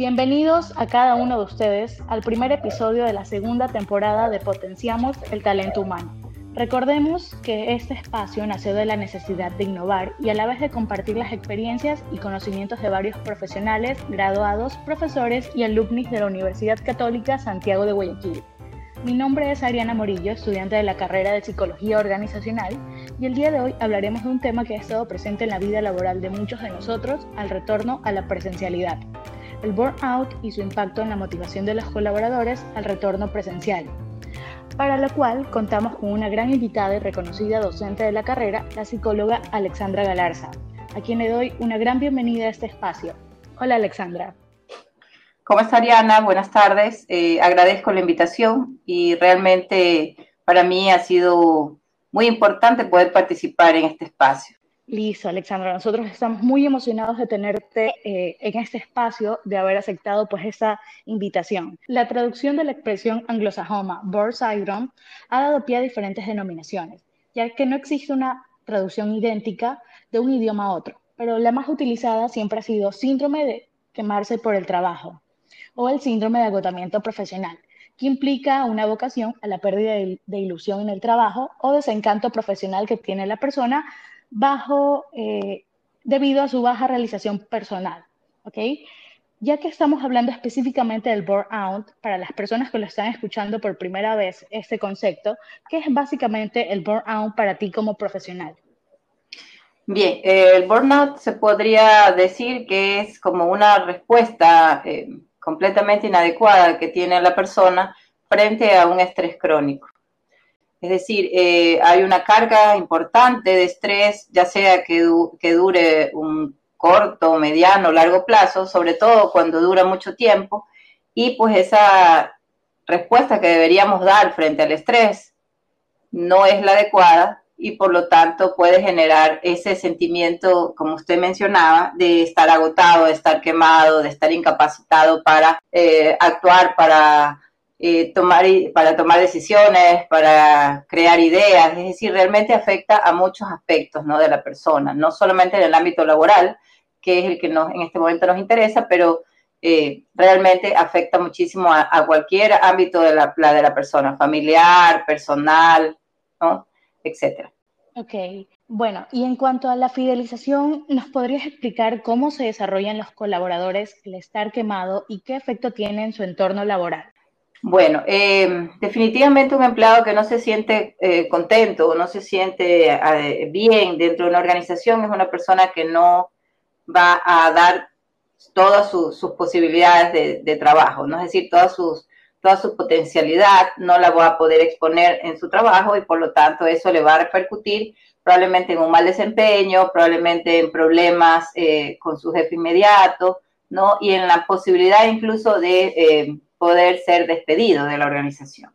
Bienvenidos a cada uno de ustedes al primer episodio de la segunda temporada de Potenciamos el Talento Humano. Recordemos que este espacio nació de la necesidad de innovar y a la vez de compartir las experiencias y conocimientos de varios profesionales, graduados, profesores y alumnos de la Universidad Católica Santiago de Guayaquil. Mi nombre es Ariana Morillo, estudiante de la carrera de Psicología Organizacional, y el día de hoy hablaremos de un tema que ha estado presente en la vida laboral de muchos de nosotros al retorno a la presencialidad, el burnout y su impacto en la motivación de los colaboradores al retorno presencial para lo cual contamos con una gran invitada y reconocida docente de la carrera, la psicóloga Alexandra Galarza, a quien le doy una gran bienvenida a este espacio. Hola Alexandra. ¿Cómo está Ariana? Buenas tardes. Eh, agradezco la invitación y realmente para mí ha sido muy importante poder participar en este espacio. Listo, Alexandra. Nosotros estamos muy emocionados de tenerte eh, en este espacio, de haber aceptado pues esta invitación. La traducción de la expresión anglosajona Bird Syndrome ha dado pie a diferentes denominaciones, ya que no existe una traducción idéntica de un idioma a otro, pero la más utilizada siempre ha sido síndrome de quemarse por el trabajo o el síndrome de agotamiento profesional, que implica una vocación a la pérdida de ilusión en el trabajo o desencanto profesional que tiene la persona bajo, eh, debido a su baja realización personal. ¿ok? Ya que estamos hablando específicamente del burnout, para las personas que lo están escuchando por primera vez este concepto, ¿qué es básicamente el burnout para ti como profesional? Bien, eh, el burnout se podría decir que es como una respuesta eh, completamente inadecuada que tiene la persona frente a un estrés crónico. Es decir, eh, hay una carga importante de estrés, ya sea que, que dure un corto, mediano, largo plazo, sobre todo cuando dura mucho tiempo, y pues esa respuesta que deberíamos dar frente al estrés no es la adecuada y por lo tanto puede generar ese sentimiento, como usted mencionaba, de estar agotado, de estar quemado, de estar incapacitado para eh, actuar, para eh, tomar, para tomar decisiones, para crear ideas, es decir, realmente afecta a muchos aspectos ¿no? de la persona, no solamente en el ámbito laboral, que es el que nos, en este momento nos interesa, pero eh, realmente afecta muchísimo a, cualquier ámbito de la, de la persona, familiar, personal, ¿no? etcétera. Ok, bueno, y en cuanto a la fidelización, ¿nos podrías explicar cómo se desarrollan los colaboradores el estar quemado y qué efecto tiene en su entorno laboral? Bueno, eh, definitivamente un empleado que no se siente eh, contento o no se siente eh, bien dentro de una organización es una persona que no va a dar todas sus posibilidades de, trabajo, ¿no? es decir, todas sus, toda su potencialidad no la va a poder exponer en su trabajo y por lo tanto eso le va a repercutir probablemente en un mal desempeño, probablemente en problemas con su jefe inmediato, ¿no? Y en la posibilidad incluso de poder ser despedido de la organización.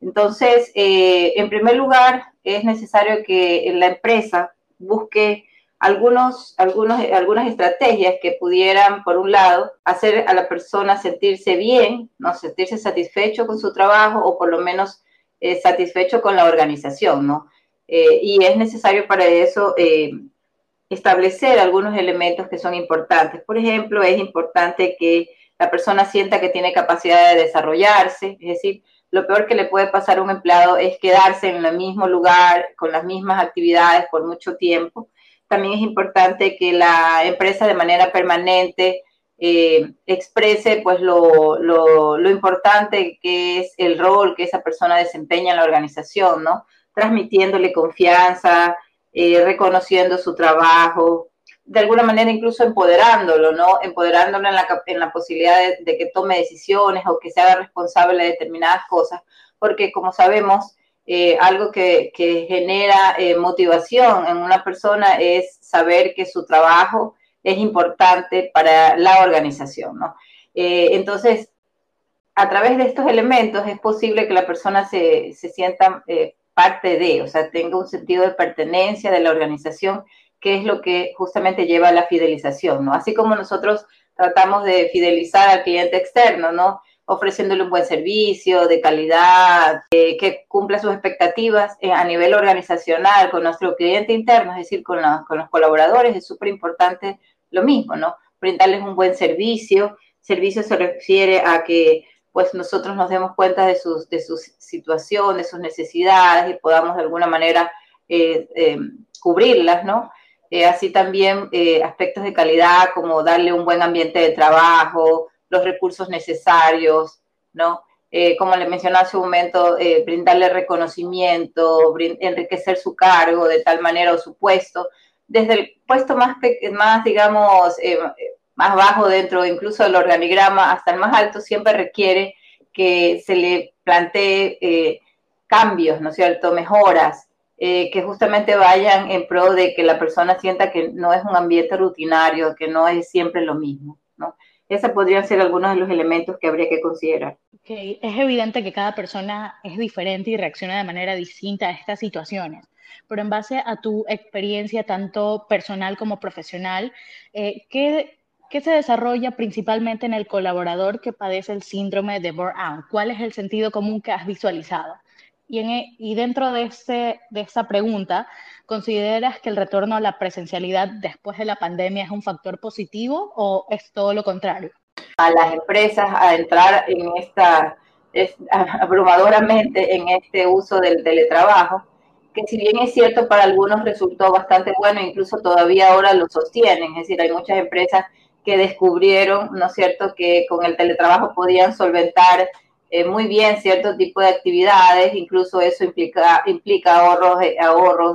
Entonces, eh, en primer lugar, es necesario que la empresa busque algunos, algunos, algunas estrategias que pudieran, por un lado, hacer a la persona sentirse bien, ¿no? sentirse satisfecho con su trabajo o por lo menos eh, satisfecho con la organización. ¿no? Eh, y es necesario para eso establecer algunos elementos que son importantes. Por ejemplo, es importante que la persona sienta que tiene capacidad de desarrollarse, es decir, lo peor que le puede pasar a un empleado es quedarse en el mismo lugar, con las mismas actividades por mucho tiempo. También es importante que la empresa de manera permanente eh, exprese pues lo, lo, importante que es el rol que esa persona desempeña en la organización, ¿no? Transmitiéndole confianza, eh, reconociendo su trabajo, de alguna manera incluso empoderándolo, ¿no? Empoderándolo en la, en la posibilidad de, que tome decisiones o que se haga responsable de determinadas cosas, porque como sabemos, eh, algo que, genera eh, motivación en una persona es saber que su trabajo es importante para la organización, ¿no? Eh, entonces, a través de estos elementos es posible que la persona se, se sienta parte de, o sea, tenga un sentido de pertenencia de la organización que es lo que justamente lleva a la fidelización, ¿no? Así como nosotros tratamos de fidelizar al cliente externo, ¿no? Ofreciéndole un buen servicio, de calidad, eh, que cumpla sus expectativas eh, a nivel organizacional con nuestro cliente interno, es decir, con, con los colaboradores, es súper importante lo mismo, ¿no? Brindarles un buen servicio, servicio se refiere a que pues nosotros nos demos cuenta de sus, de sus situaciones, de sus necesidades y podamos de alguna manera eh, eh, cubrirlas, ¿no? Eh, así también aspectos de calidad como darle un buen ambiente de trabajo, los recursos necesarios, ¿no? como le mencioné hace un momento, brindarle reconocimiento, enriquecer su cargo de tal manera o su puesto, desde el puesto más, más digamos, más bajo dentro incluso del organigrama hasta el más alto, siempre requiere que se le plantee eh, cambios, ¿no es cierto?, mejoras, eh, que justamente vayan en pro de que la persona sienta que no es un ambiente rutinario, que no es siempre lo mismo, ¿no? Esos podrían ser algunos de los elementos que habría que considerar. Es evidente que cada persona es diferente y reacciona de manera distinta a estas situaciones pero en base a tu experiencia tanto personal como profesional, eh, ¿qué, ¿Qué se desarrolla principalmente en el colaborador que padece el síndrome de burnout? ¿Cuál es el sentido común que has visualizado? Y, e, y dentro de, ese, de esa pregunta, ¿consideras que el retorno a la presencialidad después de la pandemia es un factor positivo o es todo lo contrario? A las empresas a entrar en esta, es, abrumadoramente en este uso del teletrabajo, que si bien es cierto para algunos resultó bastante bueno, incluso todavía ahora lo sostienen, es decir, hay muchas empresas que descubrieron, ¿no es cierto?, que con el teletrabajo podían solventar eh, muy bien cierto tipo de actividades, incluso eso implica, implica ahorros, eh,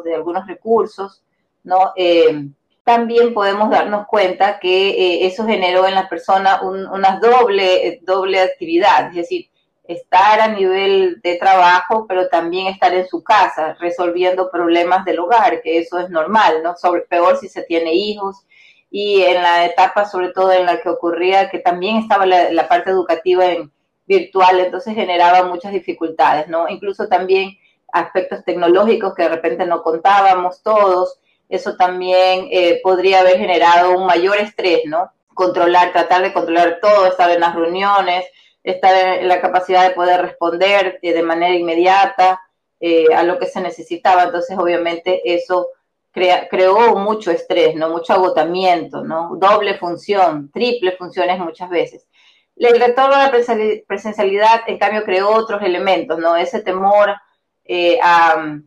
de algunos recursos, ¿no? Eh, también podemos darnos cuenta que eso generó en la persona una doble, doble actividad, es decir, estar a nivel de trabajo, pero también estar en su casa resolviendo problemas del hogar, que eso es normal, ¿no? Peor si se tiene hijos y en la etapa sobre todo en la que ocurría que también estaba la, parte educativa en virtual, entonces generaba muchas dificultades, ¿no? Incluso también aspectos tecnológicos que de repente no contábamos todos, eso también eh, podría haber generado un mayor estrés, ¿no? Controlar, tratar de controlar todo, estar en las reuniones, estar en la capacidad de poder responder eh, de manera inmediata eh, a lo que se necesitaba, entonces obviamente eso creó mucho estrés, ¿no? Mucho agotamiento, ¿no? Doble función, triple funciones muchas veces. El retorno a la presencialidad, en cambio, creó otros elementos, ¿no? Ese temor eh, a,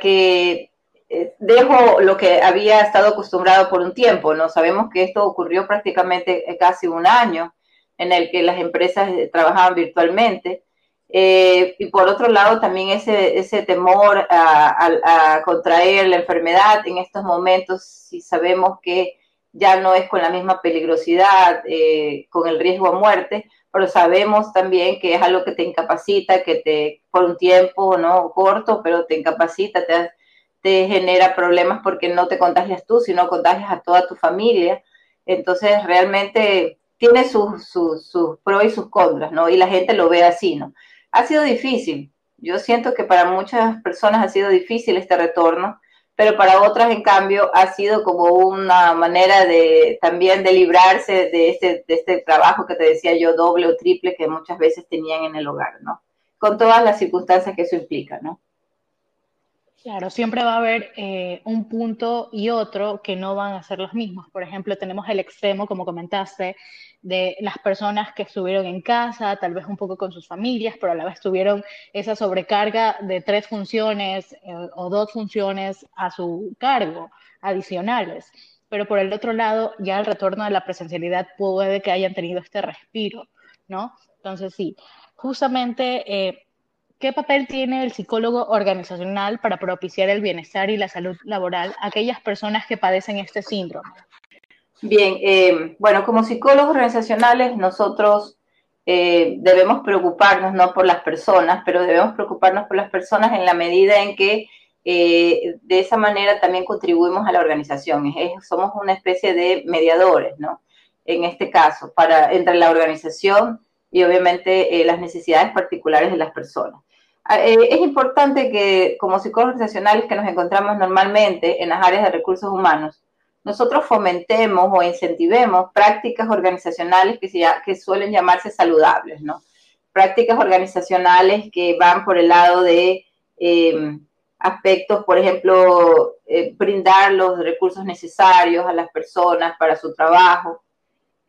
que eh, dejo lo que había estado acostumbrado por un tiempo, ¿no? Sabemos que esto ocurrió prácticamente casi un año en el que las empresas trabajaban virtualmente eh, y por otro lado, también ese, ese temor a, contraer la enfermedad en estos momentos, si sabemos que ya no es con la misma peligrosidad, eh, con el riesgo a muerte, pero sabemos también que es algo que te incapacita, que te, por un tiempo no corto, pero te incapacita, te, te genera problemas porque no te contagias tú, sino contagias a toda tu familia. Entonces, realmente tiene sus, sus, sus pros y sus contras, ¿no? Y la gente lo ve así, ¿no? Ha sido difícil. Yo siento que para muchas personas ha sido difícil este retorno, pero para otras, en cambio, ha sido como una manera de también de librarse de este, de este trabajo que te decía yo, doble o triple, que muchas veces tenían en el hogar, ¿no? Con todas las circunstancias que eso implica, ¿no? Claro, siempre va a haber eh, un punto y otro que no van a ser los mismos. Por ejemplo, tenemos el extremo, como comentaste, de las personas que estuvieron en casa, tal vez un poco con sus familias, pero a la vez tuvieron esa sobrecarga de tres funciones eh, o dos funciones a su cargo, adicionales. Pero por el otro lado, ya el retorno de la presencialidad puede que hayan tenido este respiro, ¿no? Entonces, sí, justamente... Eh, ¿Qué papel tiene el psicólogo organizacional para propiciar el bienestar y la salud laboral a aquellas personas que padecen este síndrome? Bien, eh, bueno, como psicólogos organizacionales nosotros eh, debemos preocuparnos no por las personas, pero debemos preocuparnos por las personas en la medida en que eh, de esa manera también contribuimos a la organización. somos una especie de mediadores, ¿no? En este caso, para, entre la organización y obviamente las necesidades particulares de las personas. Ah, eh, es importante que como psicólogos organizacionales que nos encontramos normalmente en las áreas de recursos humanos, nosotros fomentemos o incentivemos prácticas organizacionales que, que suelen llamarse saludables, ¿no? Prácticas organizacionales que van por el lado de em, aspectos, por ejemplo, eh, brindar los recursos necesarios a las personas para su trabajo,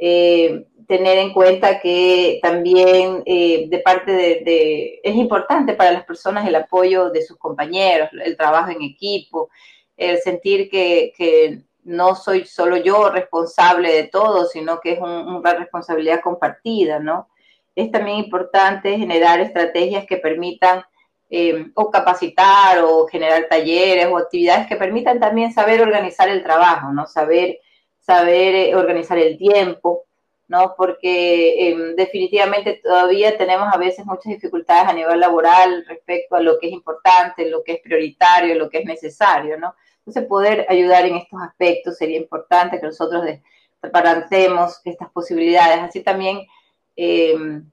Eh, tener en cuenta que también eh, de parte de, es importante para las personas el apoyo de sus compañeros, el trabajo en equipo, el sentir que, no soy solo yo responsable de todo, sino que es una responsabilidad compartida, ¿no? Es también importante generar estrategias que permitan eh, o capacitar o generar talleres o actividades que permitan también saber organizar el trabajo, ¿no? Saber, saber eh, organizar el tiempo, ¿no? Porque em, definitivamente todavía tenemos a veces muchas dificultades a nivel laboral respecto a lo que es importante, lo que es prioritario, lo que es necesario, ¿no? Entonces, poder ayudar en estos aspectos sería importante que nosotros preparemos estas posibilidades. Así también em,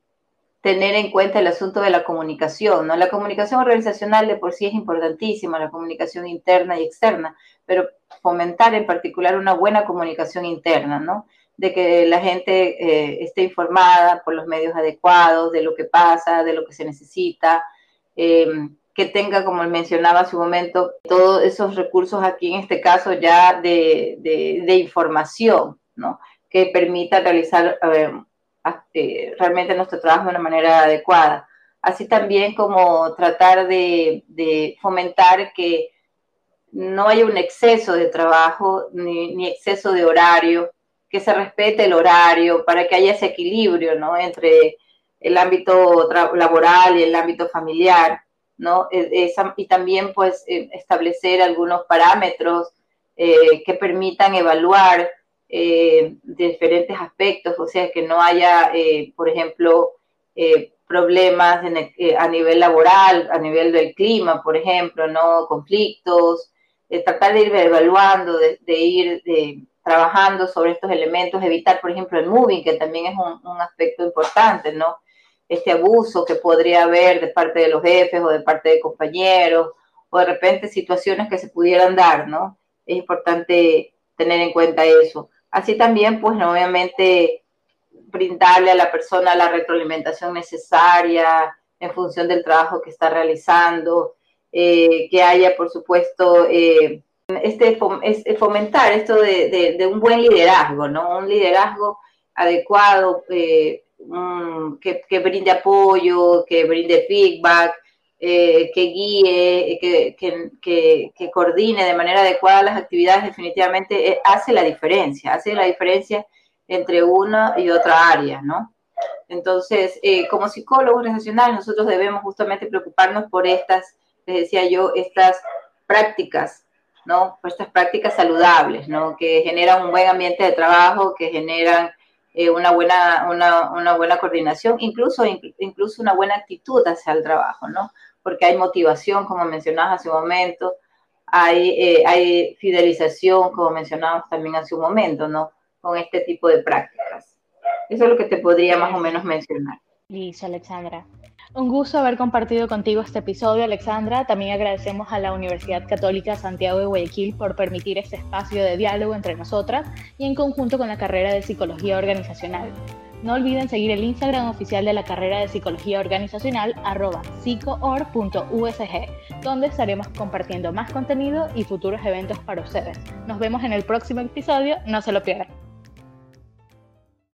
tener en cuenta el asunto de la comunicación, ¿no? La comunicación organizacional de por sí es importantísima, la comunicación interna y externa, pero fomentar en particular una buena comunicación interna, ¿no? de que la gente eh, esté informada por los medios adecuados de lo que pasa, de lo que se necesita, em, que tenga, como mencionaba hace un momento, todos esos recursos aquí, en este caso ya de, información, ¿no? que permita realizar eh, realmente nuestro trabajo de una manera adecuada. Así también como tratar de, fomentar que no haya un exceso de trabajo ni, ni exceso de horario, que se respete el horario, para que haya ese equilibrio, ¿no? Entre el ámbito laboral y el ámbito familiar, ¿no? E, y también, pues, eh, establecer algunos parámetros eh, que permitan evaluar eh, diferentes aspectos, o sea, que no haya, por ejemplo, problemas a nivel laboral, a nivel del clima, por ejemplo, ¿no? Conflictos, tratar de ir evaluando, de, ir... De, trabajando sobre estos elementos, evitar, por ejemplo, el moving, que también es un, aspecto importante, ¿no? Este abuso que podría haber de parte de los jefes o de parte de compañeros, o de repente situaciones que se pudieran dar, ¿no? Es importante tener en cuenta eso. Así también, pues, obviamente, brindarle a la persona la retroalimentación necesaria en función del trabajo que está realizando, eh, que haya, por supuesto, eh, este, este, fomentar esto de, un buen liderazgo, ¿no? Un liderazgo adecuado, eh, que, brinde apoyo, que brinde feedback, eh, que guíe, que, que, coordine de manera adecuada las actividades, definitivamente eh, hace la diferencia, hace la diferencia entre una y otra área, ¿no? Entonces, como psicólogos organizacionales, nosotros debemos justamente preocuparnos por estas, les decía yo, estas prácticas ¿no? Por estas prácticas saludables, ¿no? Que generan un buen ambiente de trabajo, que generan eh, una, buena, una, buena coordinación, incluso, incluso una buena actitud hacia el trabajo, ¿no? Porque hay motivación, como mencionabas hace un momento, hay, eh, hay fidelización, como mencionábamos también hace un momento, ¿no? Con este tipo de prácticas. Eso es lo que te podría más o menos mencionar. Listo, Alexandra. Un gusto haber compartido contigo este episodio, Alexandra. También agradecemos a la Universidad Católica Santiago de Guayaquil por permitir este espacio de diálogo entre nosotras y en conjunto con la carrera de Psicología Organizacional. No olviden seguir el Instagram oficial de la carrera de Psicología Organizacional, arroba psicoor.usg, donde estaremos compartiendo más contenido y futuros eventos para ustedes. Nos vemos en el próximo episodio, no se lo pierdan.